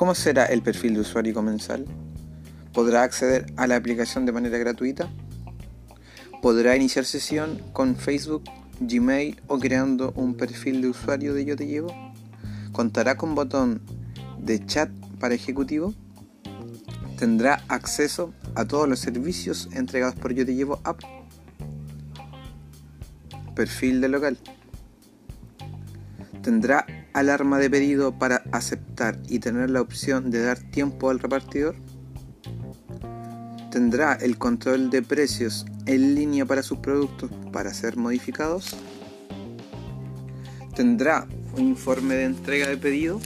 ¿Cómo será el perfil de usuario comensal? ¿Podrá acceder a la aplicación de manera gratuita? ¿Podrá iniciar sesión con Facebook, Gmail o creando un perfil de usuario de Yo Te Llevo? ¿Contará con botón de chat para ejecutivo? ¿Tendrá acceso a todos los servicios entregados por Yo Te Llevo App? Perfil de local. ¿Tendrá alarma de pedido para aceptar y tener la opción de dar tiempo al repartidor? ¿Tendrá el control de precios en línea para sus productos para ser modificados? ¿Tendrá un informe de entrega de pedido?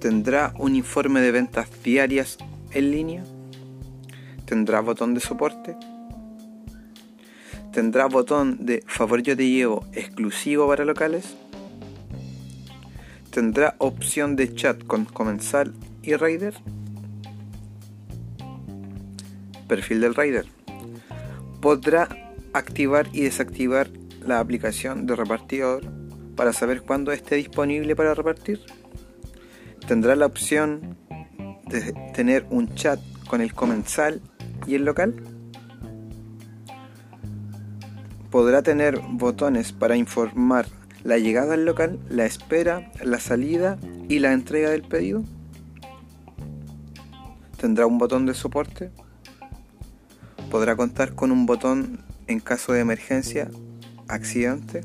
¿Tendrá un informe de ventas diarias en línea? ¿Tendrá botón de soporte? ¿Tendrá botón de favor yo te llevo exclusivo para locales? ¿Tendrá opción de chat con comensal y rider? Perfil del rider. ¿Podrá activar y desactivar la aplicación de repartidor para saber cuándo esté disponible para repartir? ¿Tendrá la opción de tener un chat con el comensal y el local? Podrá tener botones para informar la llegada al local, la espera, la salida y la entrega del pedido. Tendrá un botón de soporte. Podrá contar con un botón en caso de emergencia, accidente.